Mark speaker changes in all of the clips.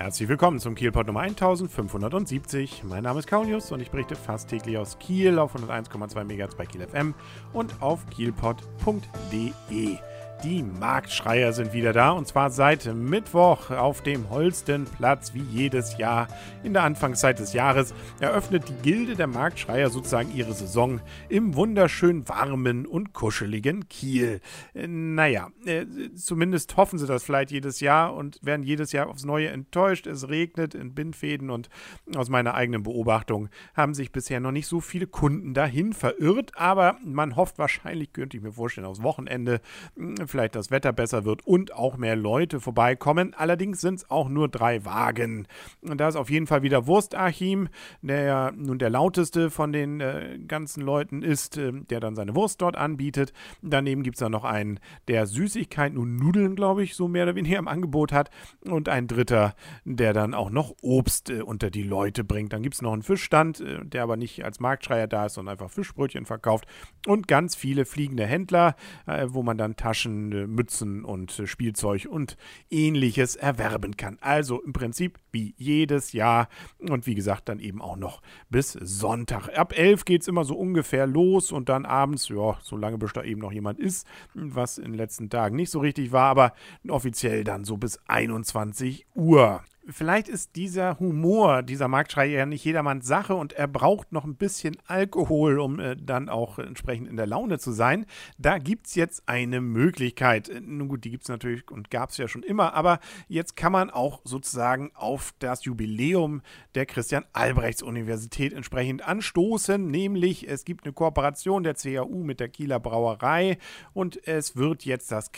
Speaker 1: Herzlich willkommen zum Kielpot Nummer 1570. Mein Name ist Kaulius und ich berichte fast täglich aus Kiel auf 101,2 MHz bei Kiel FM und auf kielpot.de. Die Marktschreier sind wieder da und zwar seit Mittwoch auf dem Holstenplatz wie jedes Jahr in der Anfangszeit des Jahres eröffnet die Gilde der Marktschreier sozusagen ihre Saison im wunderschön warmen und kuscheligen Kiel. Äh, naja, äh, zumindest hoffen sie das vielleicht jedes Jahr und werden jedes Jahr aufs Neue enttäuscht. Es regnet in Bindfäden und aus meiner eigenen Beobachtung haben sich bisher noch nicht so viele Kunden dahin verirrt, aber man hofft wahrscheinlich, könnte ich mir vorstellen, aufs Wochenende vielleicht das Wetter besser wird und auch mehr Leute vorbeikommen. Allerdings sind es auch nur drei Wagen. Und da ist auf jeden Fall wieder Wurstarchim, der nun der lauteste von den äh, ganzen Leuten ist, äh, der dann seine Wurst dort anbietet. Daneben gibt es dann noch einen, der Süßigkeiten und Nudeln, glaube ich, so mehr oder weniger im Angebot hat. Und ein dritter, der dann auch noch Obst äh, unter die Leute bringt. Dann gibt es noch einen Fischstand, äh, der aber nicht als Marktschreier da ist, sondern einfach Fischbrötchen verkauft. Und ganz viele fliegende Händler, äh, wo man dann Taschen Mützen und Spielzeug und ähnliches erwerben kann. Also im Prinzip wie jedes Jahr und wie gesagt dann eben auch noch bis Sonntag. Ab 11 geht es immer so ungefähr los und dann abends, ja, solange bis da eben noch jemand ist, was in den letzten Tagen nicht so richtig war, aber offiziell dann so bis 21 Uhr vielleicht ist dieser Humor, dieser Marktschrei ja nicht jedermanns Sache und er braucht noch ein bisschen Alkohol, um äh, dann auch entsprechend in der Laune zu sein. Da gibt es jetzt eine Möglichkeit. Äh, nun gut, die gibt es natürlich und gab es ja schon immer, aber jetzt kann man auch sozusagen auf das Jubiläum der Christian-Albrechts-Universität entsprechend anstoßen, nämlich es gibt eine Kooperation der CAU mit der Kieler Brauerei und es wird jetzt das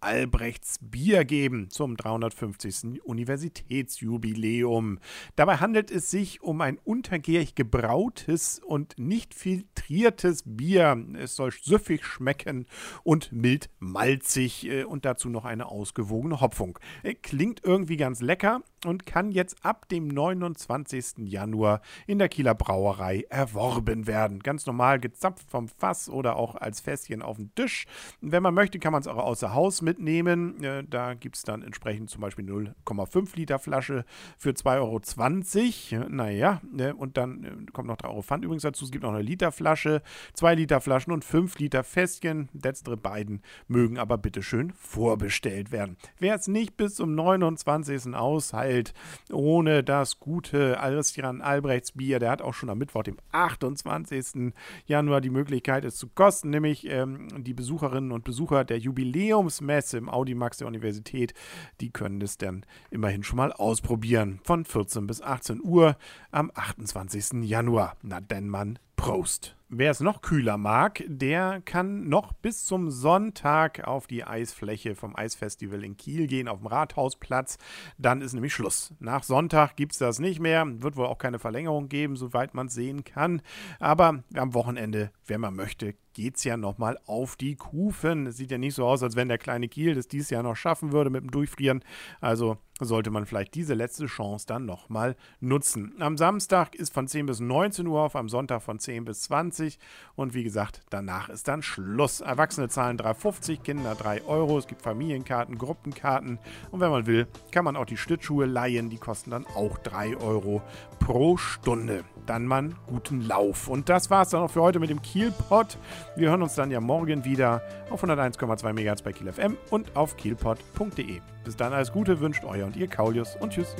Speaker 1: Christian-Albrechts-Bier geben zum 350. Universität. Universitätsjubiläum. Dabei handelt es sich um ein untergärig gebrautes und nicht filtriertes Bier. Es soll süffig schmecken und mild malzig äh, und dazu noch eine ausgewogene Hopfung. Äh, klingt irgendwie ganz lecker und kann jetzt ab dem 29. Januar in der Kieler Brauerei erworben werden. Ganz normal gezapft vom Fass oder auch als Fässchen auf dem Tisch. Wenn man möchte, kann man es auch außer Haus mitnehmen. Äh, da gibt es dann entsprechend zum Beispiel 0,5 Liter Flasche für 2,20 Euro. Naja, ne, und dann äh, kommt noch 3 Euro Pfand übrigens dazu. Es gibt noch eine Literflasche, 2 Liter Flaschen und 5 Liter Fässchen. Letztere beiden mögen aber bitteschön vorbestellt werden. Wer es nicht bis zum 29. aushält, ohne das gute Christian Albrechts Bier. Der hat auch schon am Mittwoch, dem 28. Januar, die Möglichkeit, es zu kosten, nämlich ähm, die Besucherinnen und Besucher der Jubiläumsmesse im Audimax der Universität, die können das dann immerhin schon mal ausprobieren. Von 14 bis 18 Uhr am 28. Januar. Na denn, Mann, Prost! Wer es noch kühler mag, der kann noch bis zum Sonntag auf die Eisfläche vom Eisfestival in Kiel gehen, auf dem Rathausplatz. Dann ist nämlich Schluss. Nach Sonntag gibt es das nicht mehr. Wird wohl auch keine Verlängerung geben, soweit man sehen kann. Aber am Wochenende, wenn man möchte, geht es ja nochmal auf die Kufen. Es sieht ja nicht so aus, als wenn der kleine Kiel das dieses Jahr noch schaffen würde mit dem Durchfrieren. Also sollte man vielleicht diese letzte Chance dann nochmal nutzen. Am Samstag ist von 10 bis 19 Uhr auf, am Sonntag von 10 bis 20 und wie gesagt, danach ist dann Schluss. Erwachsene zahlen 3,50, Kinder 3 Euro. Es gibt Familienkarten, Gruppenkarten und wenn man will, kann man auch die Schlittschuhe leihen. Die kosten dann auch 3 Euro pro Stunde. Dann mal guten Lauf. Und das war es dann auch für heute mit dem Kielpot. Wir hören uns dann ja morgen wieder auf 101,2 MHz bei Kiel FM und auf kielpot.de. Bis dann alles Gute wünscht euer und ihr Kaulius und tschüss.